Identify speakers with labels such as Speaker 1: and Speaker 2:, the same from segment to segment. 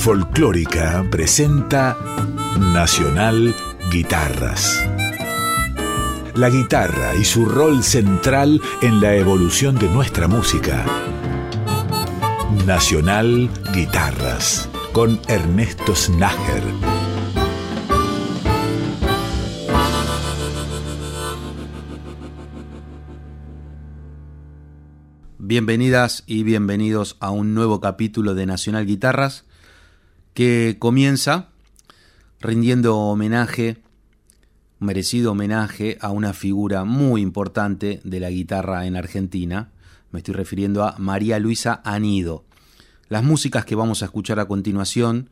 Speaker 1: Folclórica presenta Nacional Guitarras. La guitarra y su rol central en la evolución de nuestra música. Nacional Guitarras con Ernesto Snager.
Speaker 2: Bienvenidas y bienvenidos a un nuevo capítulo de Nacional Guitarras que comienza rindiendo homenaje, merecido homenaje a una figura muy importante de la guitarra en Argentina. Me estoy refiriendo a María Luisa Anido. Las músicas que vamos a escuchar a continuación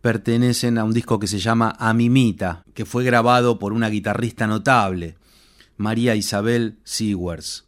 Speaker 2: pertenecen a un disco que se llama Amimita, que fue grabado por una guitarrista notable, María Isabel Sewers.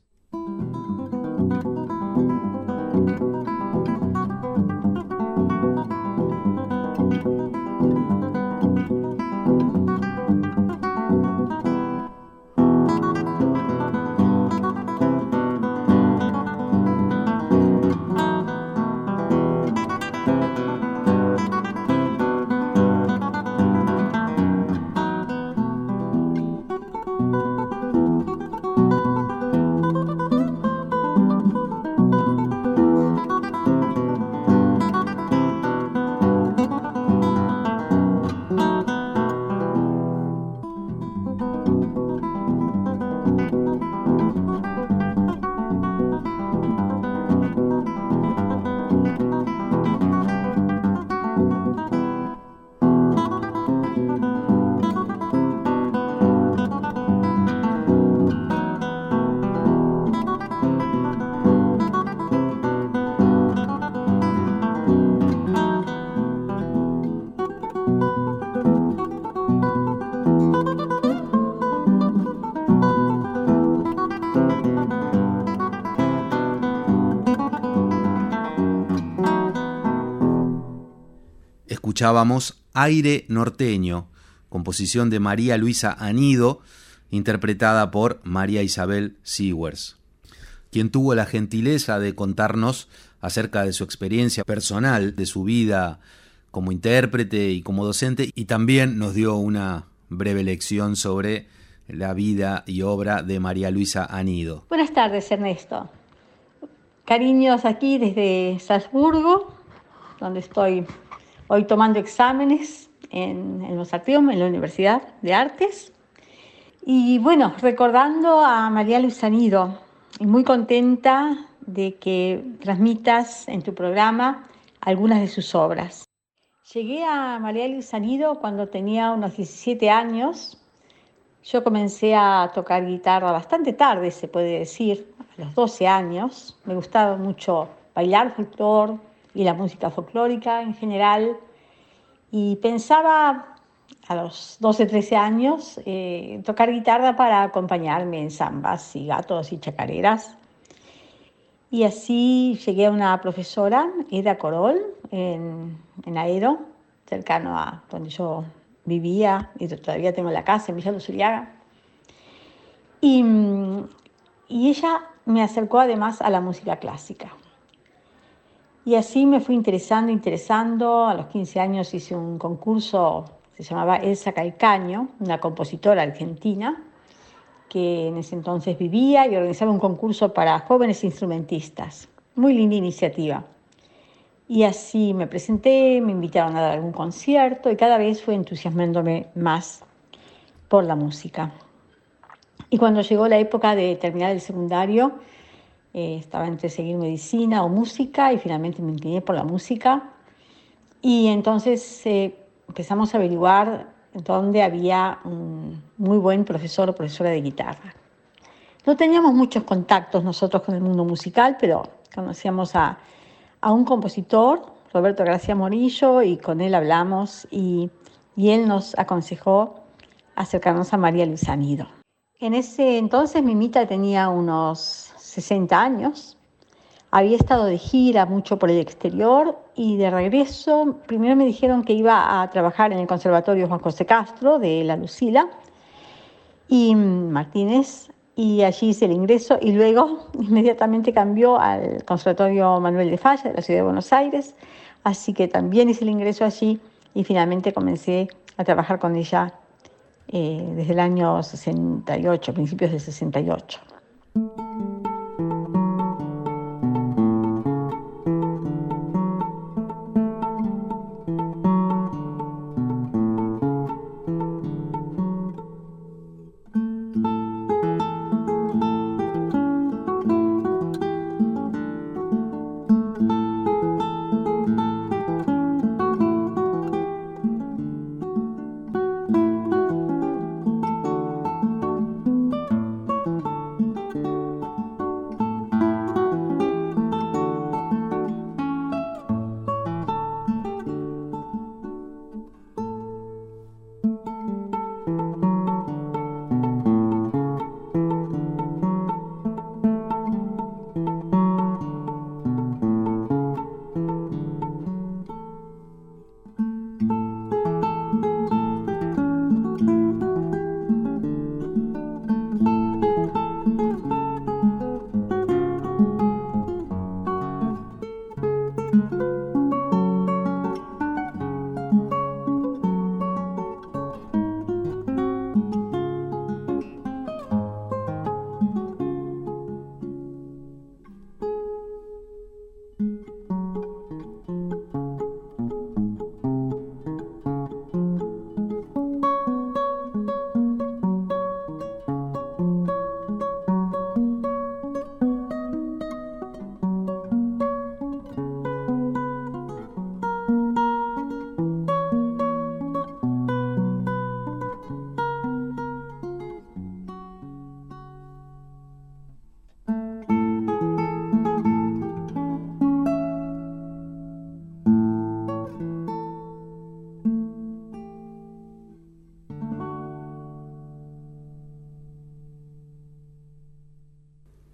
Speaker 2: Aire Norteño, composición de María Luisa Anido, interpretada por María Isabel Sewers, quien tuvo la gentileza de contarnos acerca de su experiencia personal, de su vida como intérprete y como docente, y también nos dio una breve lección sobre la vida y obra de María Luisa Anido.
Speaker 3: Buenas tardes, Ernesto. Cariños aquí desde Salzburgo, donde estoy hoy tomando exámenes en, en los Artium, en la Universidad de Artes. Y bueno, recordando a María Luisa Nido, y muy contenta de que transmitas en tu programa algunas de sus obras. Llegué a María Luisa Nido cuando tenía unos 17 años. Yo comencé a tocar guitarra bastante tarde, se puede decir, a los 12 años. Me gustaba mucho bailar folclore, y la música folclórica en general. Y pensaba a los 12, 13 años eh, tocar guitarra para acompañarme en zambas y gatos y chacareras. Y así llegué a una profesora, Eda Corol, en, en Aero, cercano a donde yo vivía y todavía tengo la casa en Villa Luzuriaga. Y, y ella me acercó además a la música clásica. Y así me fui interesando, interesando. A los 15 años hice un concurso, se llamaba Elsa Calcaño, una compositora argentina, que en ese entonces vivía y organizaba un concurso para jóvenes instrumentistas. Muy linda iniciativa. Y así me presenté, me invitaron a dar algún concierto y cada vez fue entusiasmándome más por la música. Y cuando llegó la época de terminar el secundario, eh, estaba entre seguir medicina o música y finalmente me incliné por la música. Y entonces eh, empezamos a averiguar dónde había un muy buen profesor o profesora de guitarra. No teníamos muchos contactos nosotros con el mundo musical, pero conocíamos a, a un compositor, Roberto García Morillo, y con él hablamos y, y él nos aconsejó acercarnos a María Luisa Nido. En ese entonces Mimita tenía unos 60 años. Había estado de gira mucho por el exterior y de regreso, primero me dijeron que iba a trabajar en el Conservatorio Juan José Castro de La Lucila y Martínez y allí hice el ingreso y luego inmediatamente cambió al Conservatorio Manuel de Falla de la Ciudad de Buenos Aires. Así que también hice el ingreso allí y finalmente comencé a trabajar con ella eh, desde el año 68, principios de 68.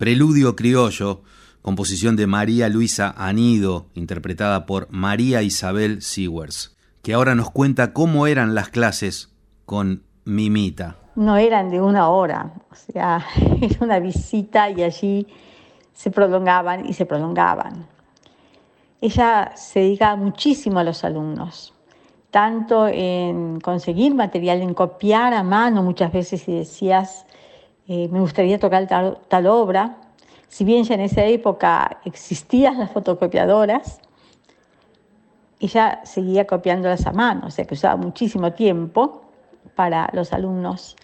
Speaker 2: Preludio Criollo, composición de María Luisa Anido, interpretada por María Isabel Sewers, que ahora nos cuenta cómo eran las clases con Mimita.
Speaker 3: No eran de una hora, o sea, era una visita y allí se prolongaban y se prolongaban. Ella se dedicaba muchísimo a los alumnos, tanto en conseguir material, en copiar a mano muchas veces si decías eh, me gustaría tocar tal, obra. Si bien ya en esa época existían las fotocopiadoras, ella seguía copiándolas a mano, o sea que usaba muchísimo tiempo para los alumnos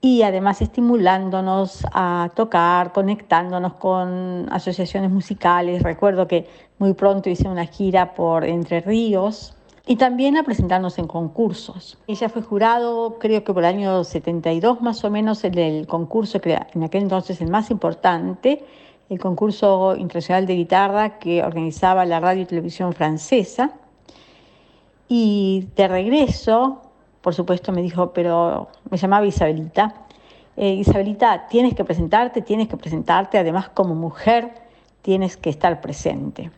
Speaker 3: y además estimulándonos a tocar, conectándonos con asociaciones musicales. Recuerdo que muy pronto hice una gira por Entre Ríos y también a presentarnos en concursos. Ella fue jurado, creo que por el año 72 más o menos, en el concurso que en aquel entonces el más importante, el concurso internacional de guitarra que organizaba la radio y televisión francesa. Y de regreso, por supuesto, me dijo, pero me llamaba Isabelita. Eh, Isabelita, tienes que presentarte, tienes que presentarte, además como mujer tienes que estar presente.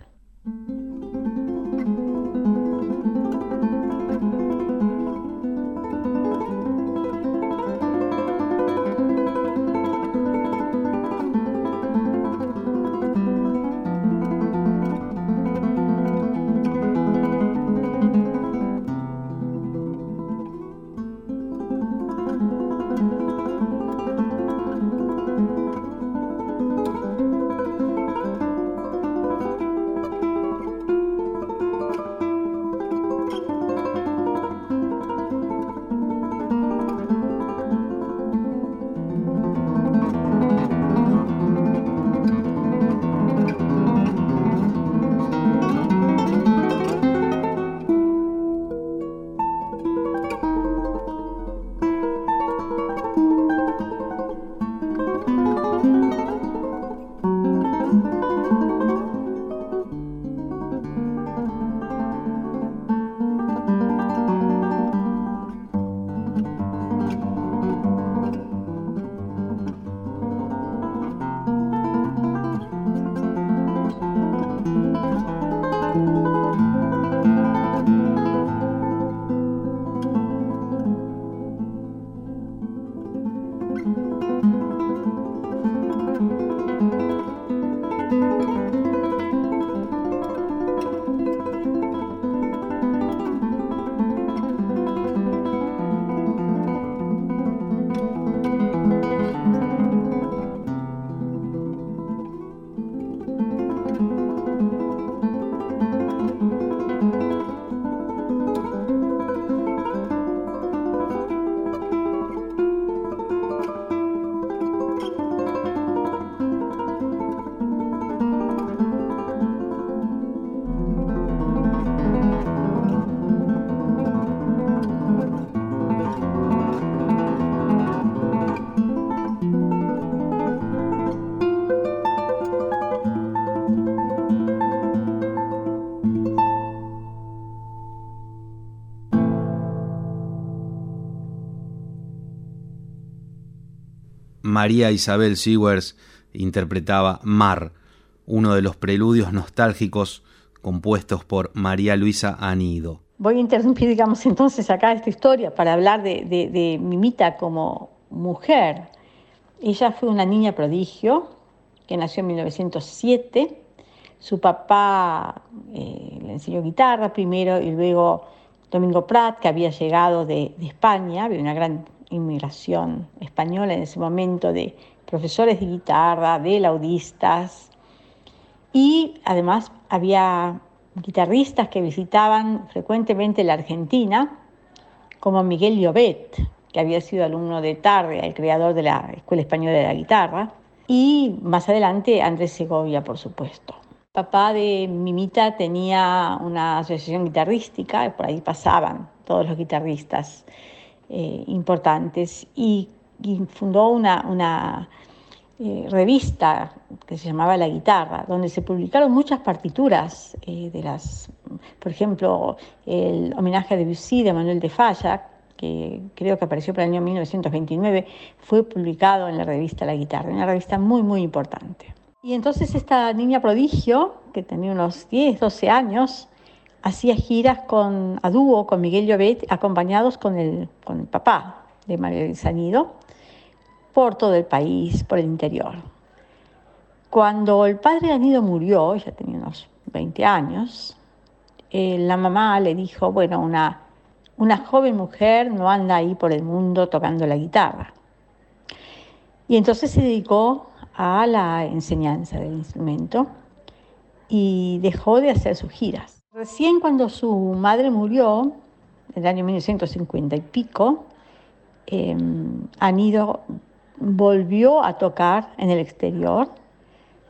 Speaker 2: María Isabel Sewers interpretaba Mar, uno de los preludios nostálgicos compuestos por María Luisa Anido.
Speaker 3: Voy a interrumpir, digamos, entonces acá esta historia para hablar de, Mimita como mujer. Ella fue una niña prodigio que nació en 1907. Su papá eh, le enseñó guitarra primero y luego Domingo Prat, que había llegado de, de España, había una gran inmigración española en ese momento de profesores de guitarra, de laudistas y además había guitarristas que visitaban frecuentemente la Argentina, como Miguel Llobet, que había sido alumno de Tarre, el creador de la Escuela Española de la Guitarra, y más adelante Andrés Segovia, por supuesto. Papá de Mimita tenía una asociación guitarrística, por ahí pasaban todos los guitarristas eh, importantes, y, fundó una, una eh, revista que se llamaba La Guitarra, donde se publicaron muchas partituras eh, de las, por ejemplo, el homenaje a Debussy de Manuel de Falla, que creo que apareció para el año 1929, fue publicado en la revista La Guitarra, una revista muy, muy importante. Y entonces esta niña prodigio, que tenía unos 10, 12 años, hacía giras con, a dúo con Miguel Llobet, acompañados con el, con el papá de María Sanido, por todo el país, por el interior. Cuando el padre de Anido murió, ya tenía unos 20 años, eh, la mamá le dijo, bueno, una una joven mujer no anda ahí por el mundo tocando la guitarra. Y entonces se dedicó a la enseñanza del instrumento y dejó de hacer sus giras. Recién cuando su madre murió, en el año 1950 y pico, eh, Anido volvió a tocar en el exterior.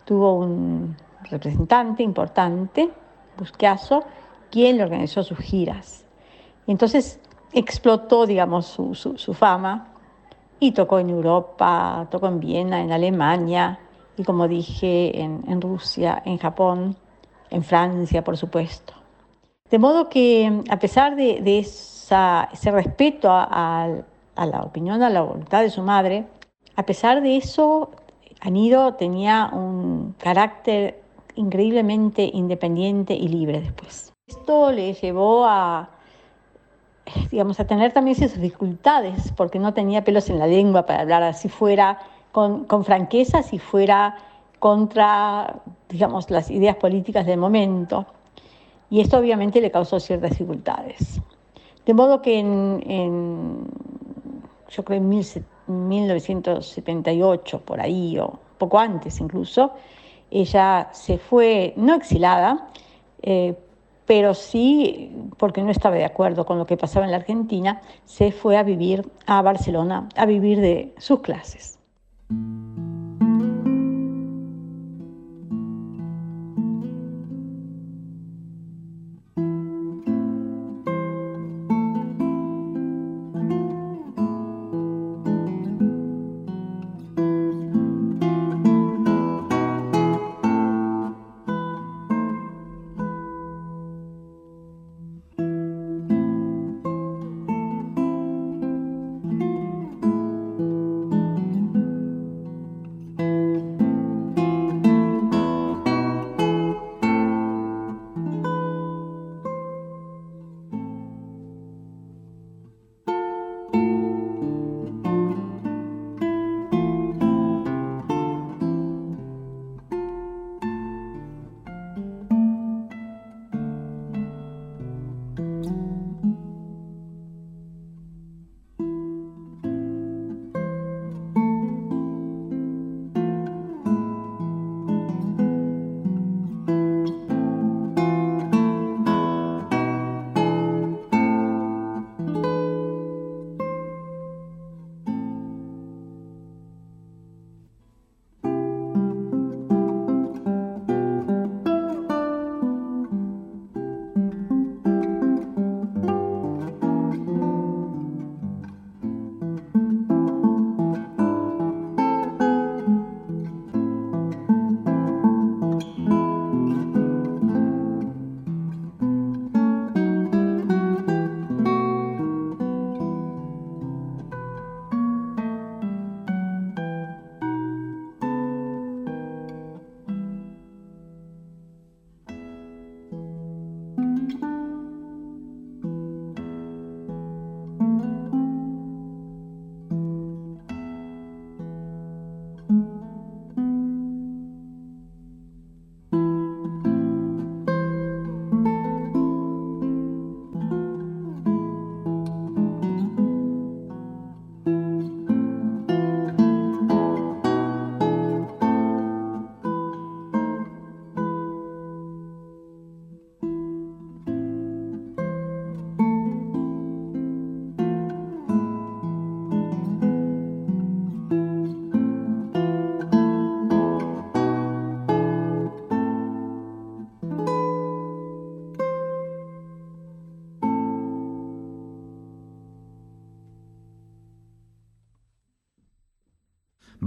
Speaker 3: Tuvo un representante importante, Busqueazo, quien le organizó sus giras. Entonces explotó, digamos, su, fama y tocó en Europa, tocó en Viena, en Alemania y como dije, en, Rusia, en Japón, en Francia, por supuesto. De modo que a pesar de, ese respeto a, la opinión, a la voluntad de su madre, a pesar de eso, Anido tenía un carácter increíblemente independiente y libre después. Esto le llevó a, digamos, a tener también sus dificultades, porque no tenía pelos en la lengua para hablar así fuera con, con franqueza, si fuera contra, digamos, las ideas políticas del momento. Y esto obviamente le causó ciertas dificultades. De modo que en, yo creo en 1978, por ahí, o poco antes incluso, ella se fue, no exilada, eh, pero sí, porque no estaba de acuerdo con lo que pasaba en la Argentina, se fue a vivir a Barcelona, a vivir de sus clases.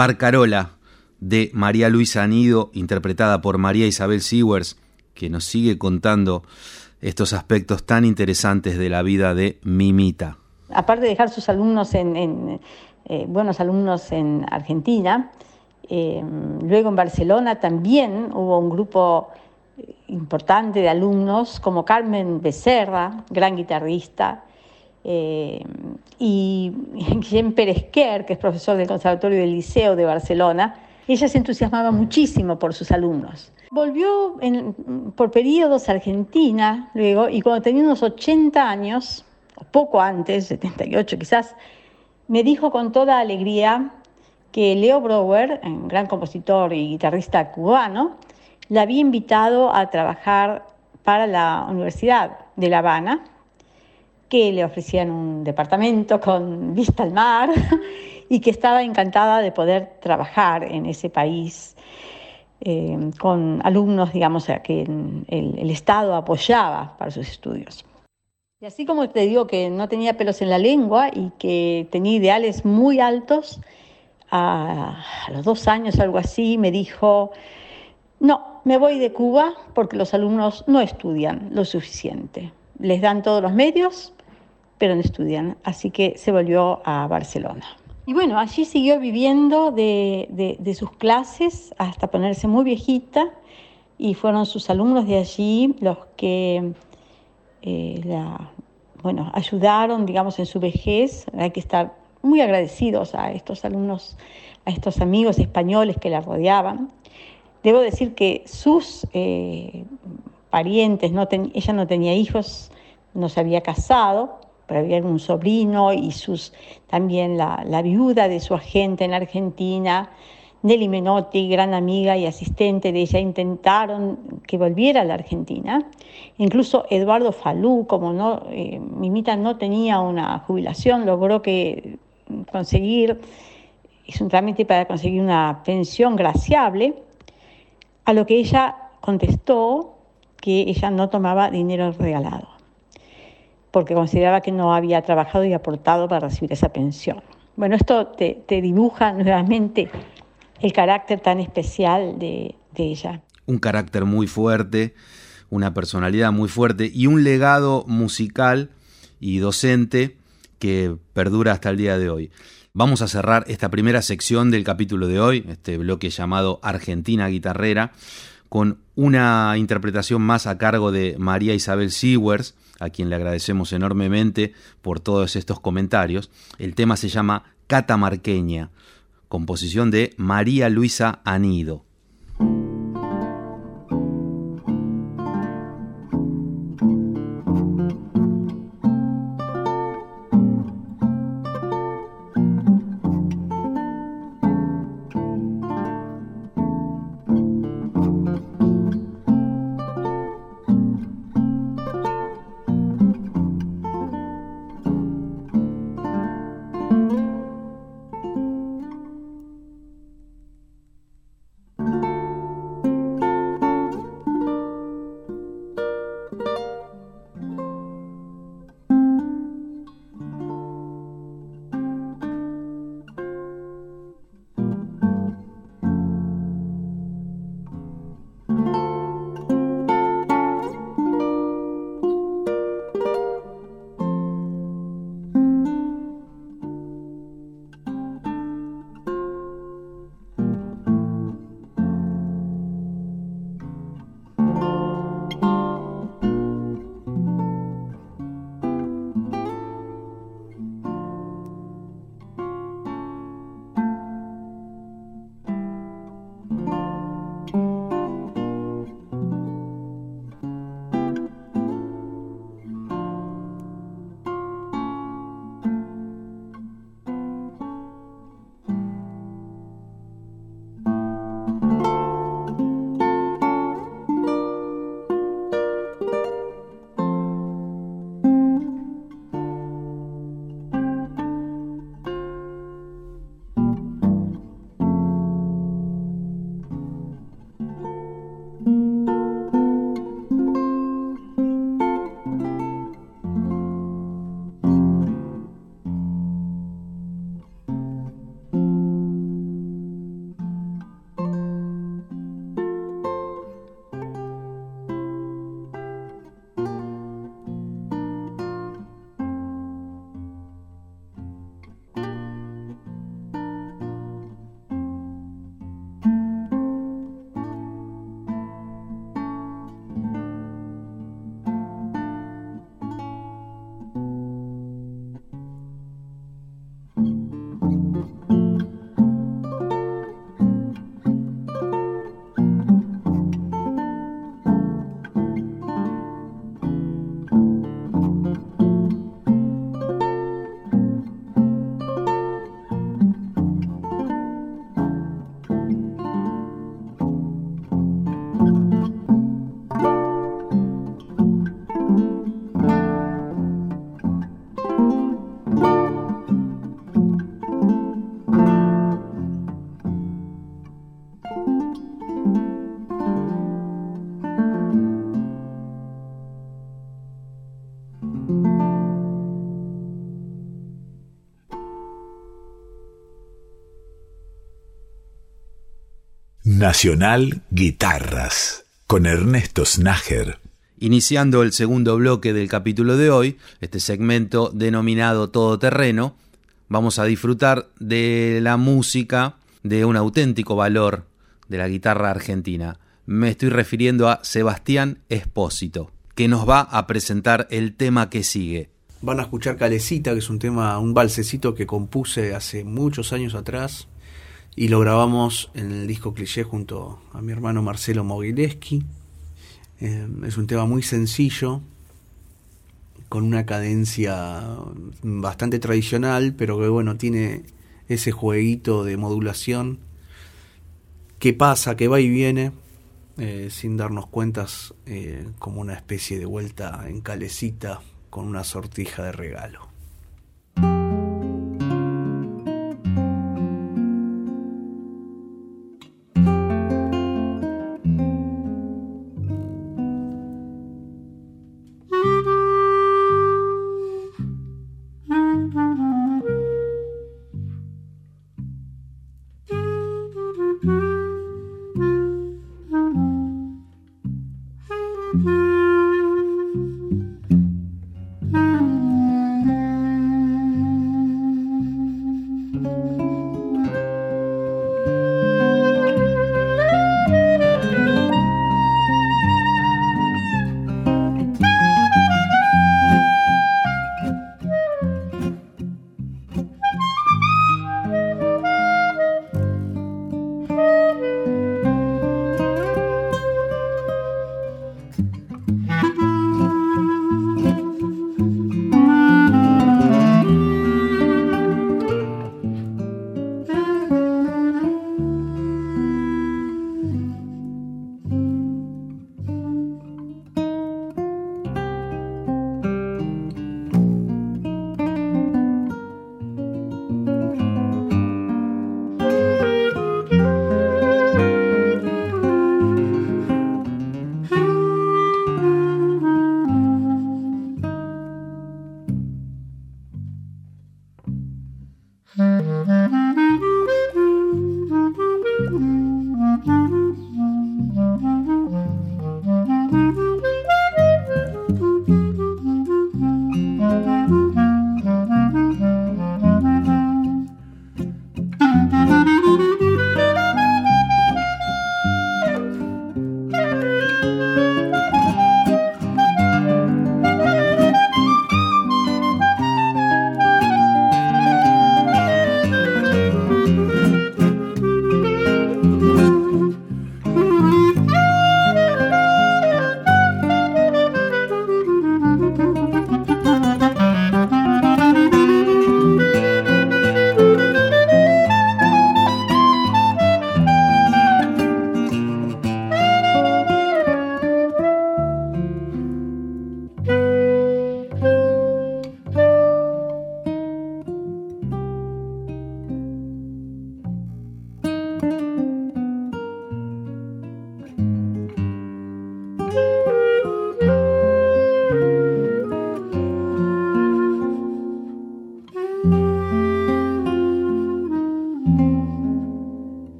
Speaker 2: Barcarola de María Luisa Anido, interpretada por María Isabel Sewers, que nos sigue contando estos aspectos tan interesantes de la vida de Mimita.
Speaker 3: Aparte de dejar sus alumnos en, eh, buenos alumnos en Argentina, eh, luego en Barcelona también hubo un grupo importante de alumnos como Carmen Becerra, gran guitarrista, eh, y Jean Peresquer, que es profesor del Conservatorio del Liceo de Barcelona, ella se entusiasmaba muchísimo por sus alumnos. Volvió por periodos a Argentina luego y cuando tenía unos 80 años, o poco antes, 78 quizás, me dijo con toda alegría que Leo Brower, un gran compositor y guitarrista cubano, la había invitado a trabajar para la Universidad de La Habana que le ofrecían un departamento con vista al mar y que estaba encantada de poder trabajar en ese país eh, con alumnos, digamos, a que el, Estado apoyaba para sus estudios. Y así como te digo que no tenía pelos en la lengua y que tenía ideales muy altos, a, los dos años, algo así, me dijo, no, me voy de Cuba porque los alumnos no estudian lo suficiente. Les dan todos los medios, pero no estudian, así que se volvió a Barcelona. Y bueno, allí siguió viviendo de, sus clases hasta ponerse muy viejita y fueron sus alumnos de allí los que eh, bueno, ayudaron, digamos, en su vejez. Hay que estar muy agradecidos a estos alumnos, a estos amigos españoles que la rodeaban. Debo decir que sus eh, parientes, ella no tenía hijos, no se había casado, pero había un sobrino y sus, también la, la viuda de su agente en Argentina, Nelly Menotti, gran amiga y asistente de ella, intentaron que volviera a la Argentina. Incluso Eduardo Falú, como no, eh, Mimita no tenía una jubilación, logró que conseguir, hizo un trámite para conseguir una pensión graciable, a lo que ella contestó que ella no tomaba dinero regalado porque consideraba que no había trabajado y aportado para recibir esa pensión. Bueno, esto te, dibuja nuevamente el carácter tan especial de, de ella.
Speaker 2: Un carácter muy fuerte, una personalidad muy fuerte y un legado musical y docente que perdura hasta el día de hoy. Vamos a cerrar esta primera sección del capítulo de hoy, este bloque llamado Argentina Guitarrera, con una interpretación más a cargo de María Isabel Sewers, a quien le agradecemos enormemente por todos estos comentarios. El tema se llama Catamarqueña, composición de María Luisa Anido.
Speaker 1: Nacional Guitarras con Ernesto Snager.
Speaker 2: Iniciando el segundo bloque del capítulo de hoy, este segmento denominado Todoterreno, vamos a disfrutar de la música de un auténtico valor de la guitarra argentina. Me estoy refiriendo a Sebastián Espósito, que nos va a presentar el tema que sigue.
Speaker 4: Van a escuchar Calecita, que es un tema, un balsecito que compuse hace muchos años atrás y lo grabamos en el disco Cliché junto a mi hermano Marcelo Mogileski. Eh, es un tema muy sencillo, con una cadencia bastante tradicional, pero que bueno, tiene ese jueguito de modulación que pasa, que va y viene, eh, sin darnos cuentas, eh, como una especie de vuelta en calecita con una sortija de regalo.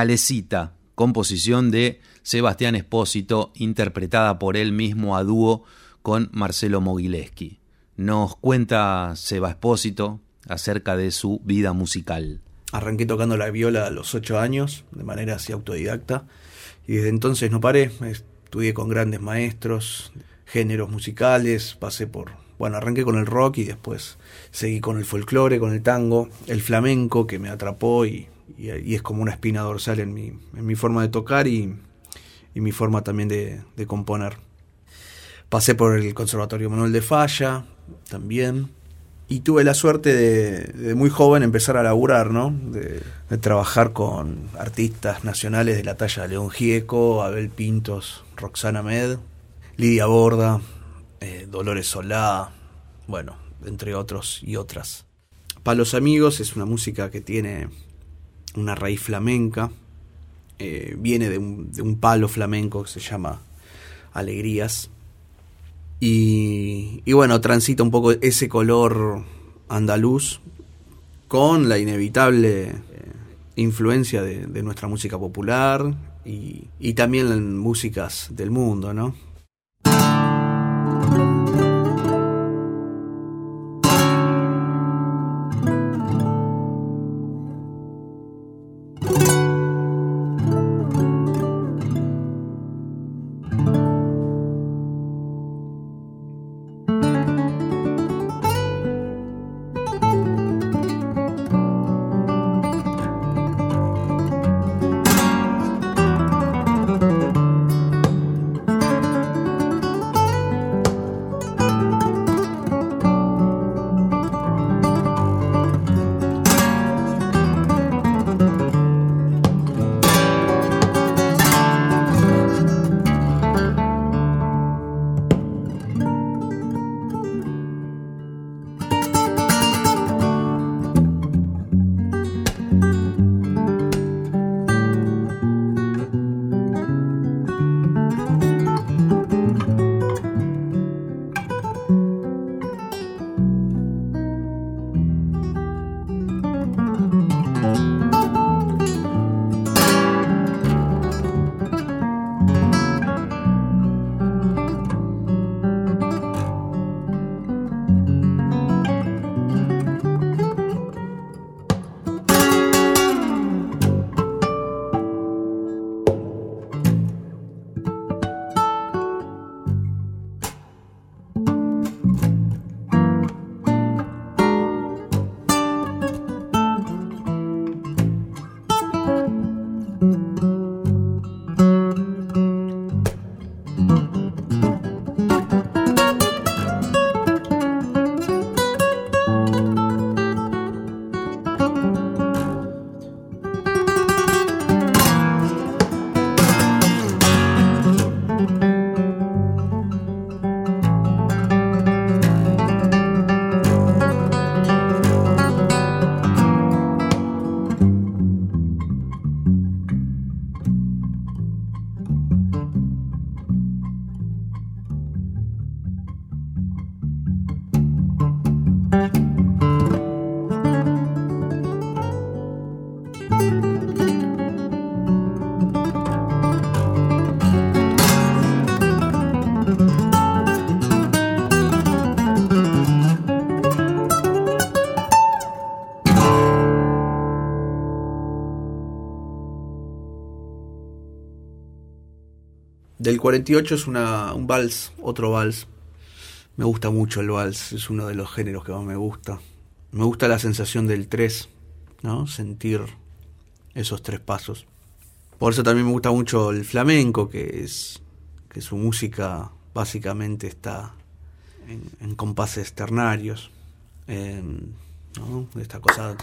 Speaker 2: Calecita, composición de Sebastián Espósito, interpretada por él mismo a dúo con Marcelo Mogileski. Nos cuenta Seba Espósito acerca de su vida musical.
Speaker 4: Arranqué tocando la viola a los ocho años, de manera así autodidacta, y desde entonces no paré. Estudié con grandes maestros, géneros musicales, pasé por bueno, arranqué con el rock y después seguí con el folclore, con el tango, el flamenco que me atrapó y y, es como una espina dorsal en mi, en mi forma de tocar y, mi forma también de, componer. Pasé por el Conservatorio Manuel de Falla también y tuve la suerte de, muy joven empezar a laburar, ¿no? De, de, trabajar con artistas nacionales de la talla de León Gieco, Abel Pintos, Roxana Med, Lidia Borda, eh, Dolores Solá, bueno, entre otros y otras. Para los amigos es una música que tiene una raíz flamenca, eh, viene de un, de un, palo flamenco que se llama Alegrías. Y, bueno, transita un poco ese color andaluz con la inevitable eh, influencia de, de, nuestra música popular y, y también en músicas del mundo, ¿no? Del 48 es una, un vals, otro vals. Me gusta mucho el vals, es uno de los géneros que más me gusta. Me gusta la sensación del 3, ¿no? Sentir esos tres pasos. Por eso también me gusta mucho el flamenco, que es que su música básicamente está en, en compases ternarios. Eh, ¿no? Esta cosa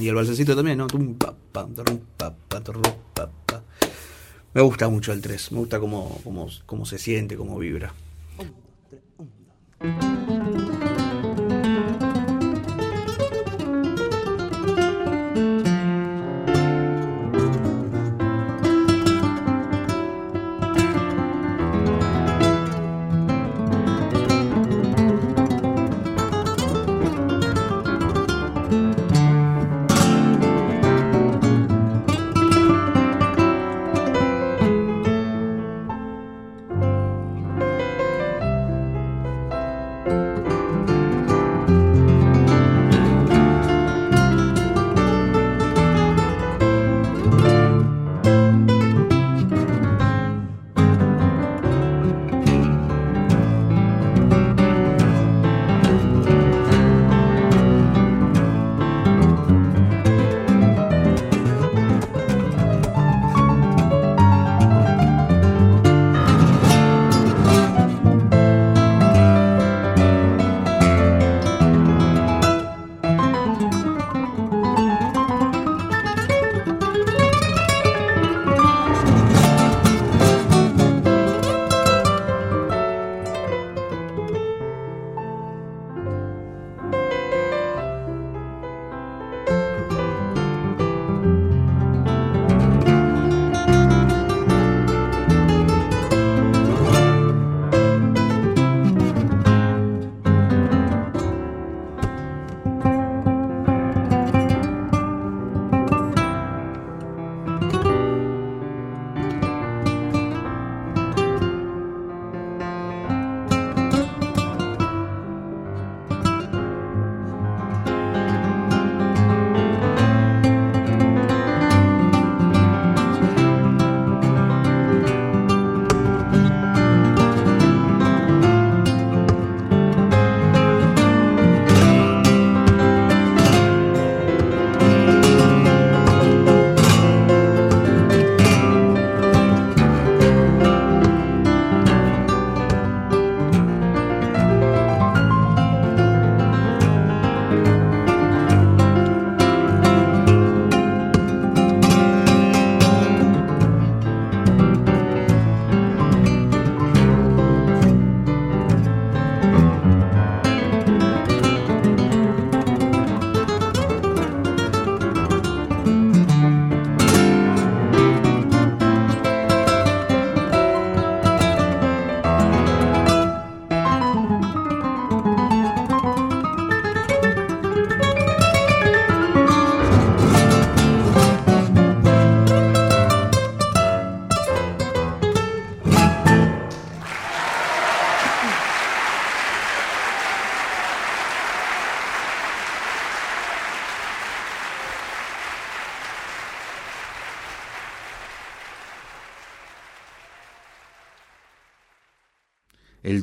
Speaker 4: y el balsecito también, ¿no? Me gusta mucho el 3, me gusta cómo, cómo, se siente, cómo vibra.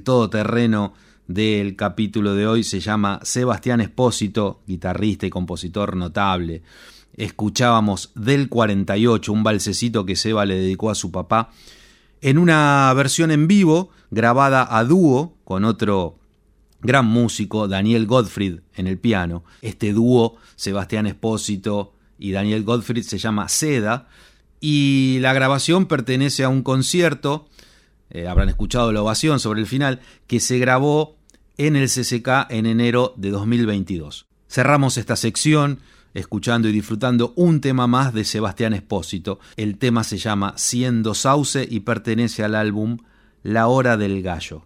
Speaker 2: El todoterreno del capítulo de hoy se llama Sebastián Espósito, guitarrista y compositor notable. Escuchábamos del 48, un balsecito que Seba le dedicó a su papá, en una versión en vivo grabada a dúo con otro gran músico, Daniel Gottfried, en el piano. Este dúo, Sebastián Espósito y Daniel Gottfried, se llama Seda, y la grabación pertenece a un concierto, eh, habrán escuchado la ovación sobre el final, que se grabó en el CCK en enero de 2022. Cerramos esta sección escuchando y disfrutando un tema más de Sebastián Espósito. El tema se llama Siendo Sauce y pertenece al álbum La Hora del Gallo.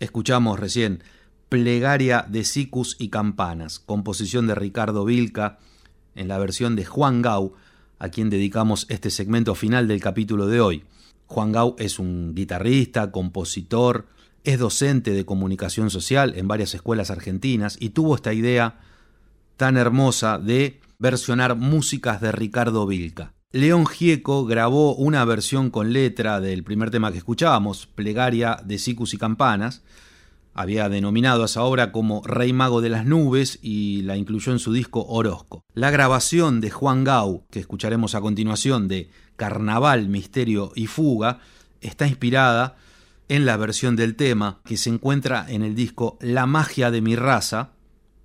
Speaker 2: Escuchamos recién Plegaria de Sicus y Campanas, composición de Ricardo Vilca, en la versión de Juan Gau, a quien dedicamos este segmento final del capítulo de hoy. Juan Gau es un guitarrista, compositor, es docente de comunicación social en varias escuelas argentinas y tuvo esta idea tan hermosa de versionar músicas de Ricardo Vilca. León Gieco grabó una versión con letra del primer tema que escuchábamos, Plegaria de Sicus y Campanas. Había denominado a esa obra como Rey Mago de las Nubes y la incluyó en su disco Orozco. La grabación de Juan Gau, que escucharemos a continuación de Carnaval, Misterio y Fuga, está inspirada en la versión del tema que se encuentra en el disco La magia de mi raza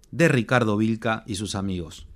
Speaker 2: de Ricardo Vilca y sus amigos.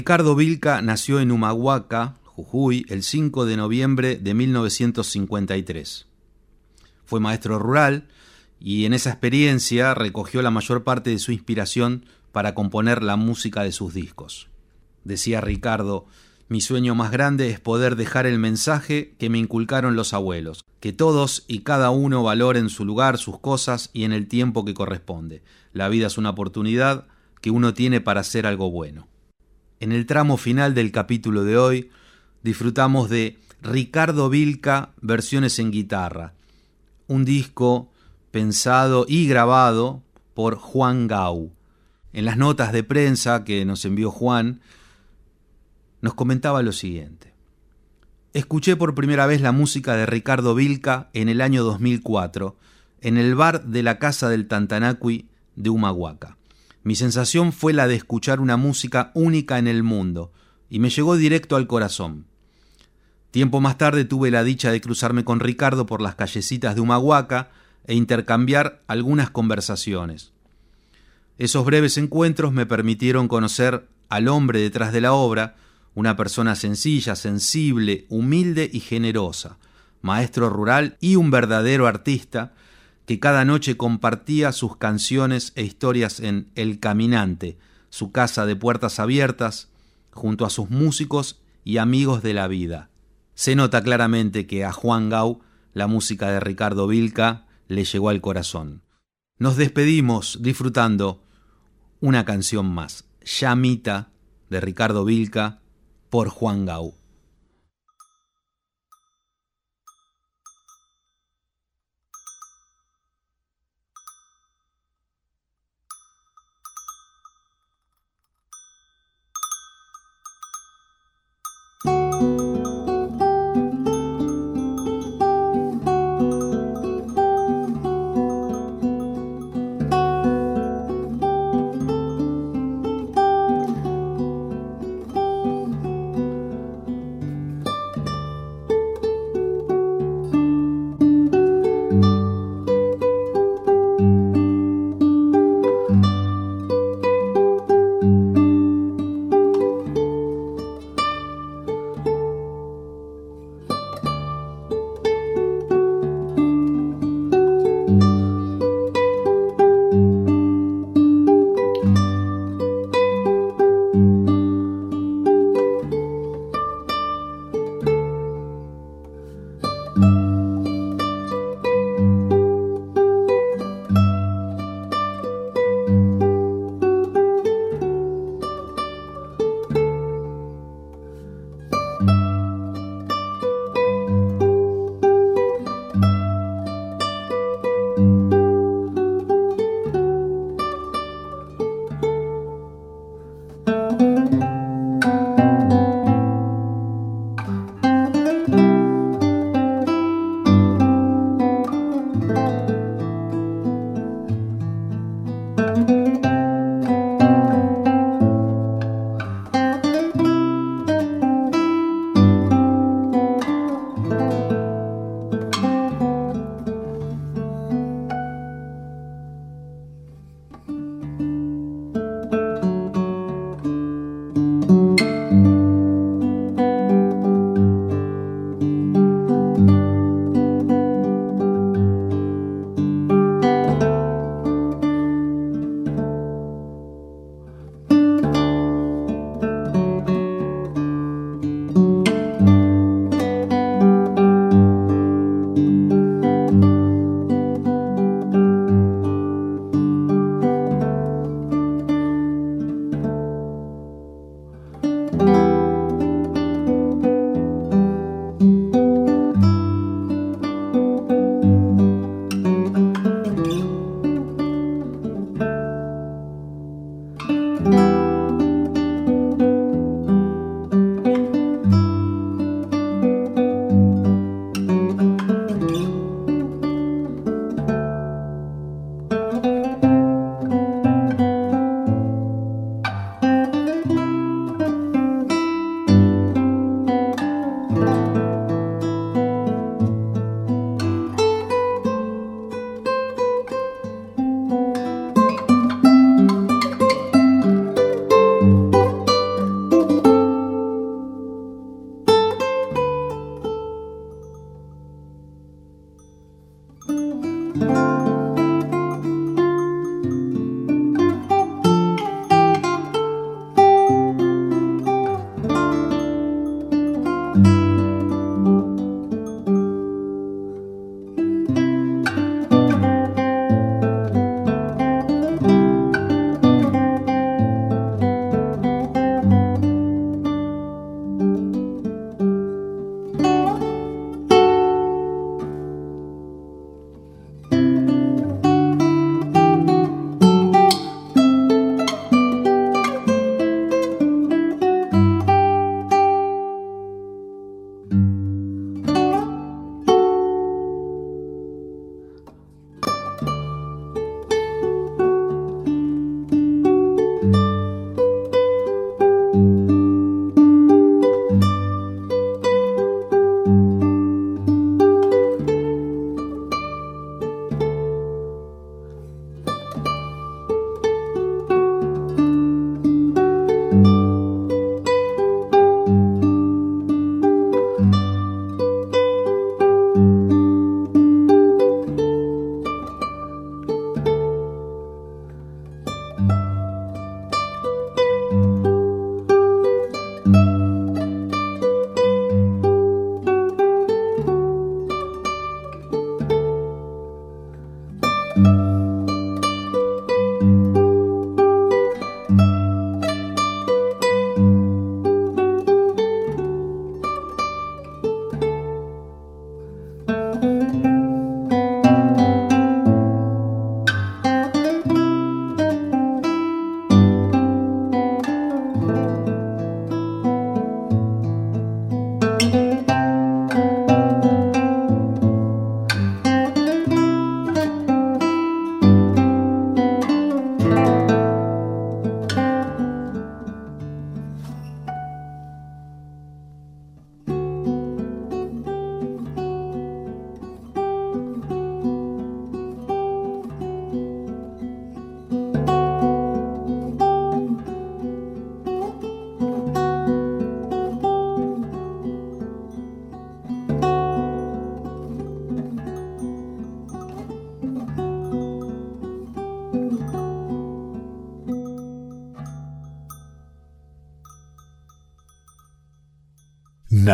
Speaker 2: Ricardo Vilca nació en Humahuaca, Jujuy, el 5 de noviembre de 1953. Fue maestro rural y en esa experiencia recogió la mayor parte de su inspiración para componer la música de sus discos. Decía Ricardo, mi sueño más grande es poder dejar el mensaje que me inculcaron los abuelos, que todos y cada uno valoren su lugar, sus cosas y en el tiempo que corresponde. La vida es una oportunidad que uno tiene para hacer algo bueno. En el tramo final del capítulo de hoy disfrutamos de Ricardo Vilca versiones en guitarra, un disco pensado y grabado por Juan Gau. En las notas de prensa que nos envió Juan, nos comentaba lo siguiente. Escuché por primera vez la música de Ricardo Vilca en el año 2004, en el bar de la Casa del Tantanacui de Humahuaca. Mi sensación fue la de escuchar una música única en el mundo, y me llegó directo al corazón. Tiempo más tarde tuve la dicha de cruzarme con Ricardo por las callecitas de Humahuaca e intercambiar algunas conversaciones. Esos breves encuentros me permitieron conocer al hombre detrás de la obra, una persona sencilla, sensible, humilde y generosa, maestro rural y un verdadero artista, que cada noche compartía sus canciones e historias en El Caminante, su casa de puertas abiertas, junto a sus músicos y amigos de la vida. Se nota claramente que a Juan Gau la música de Ricardo Vilca le llegó al corazón. Nos despedimos disfrutando una canción más, Llamita, de Ricardo Vilca, por Juan Gau.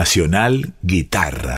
Speaker 1: Nacional Guitarra.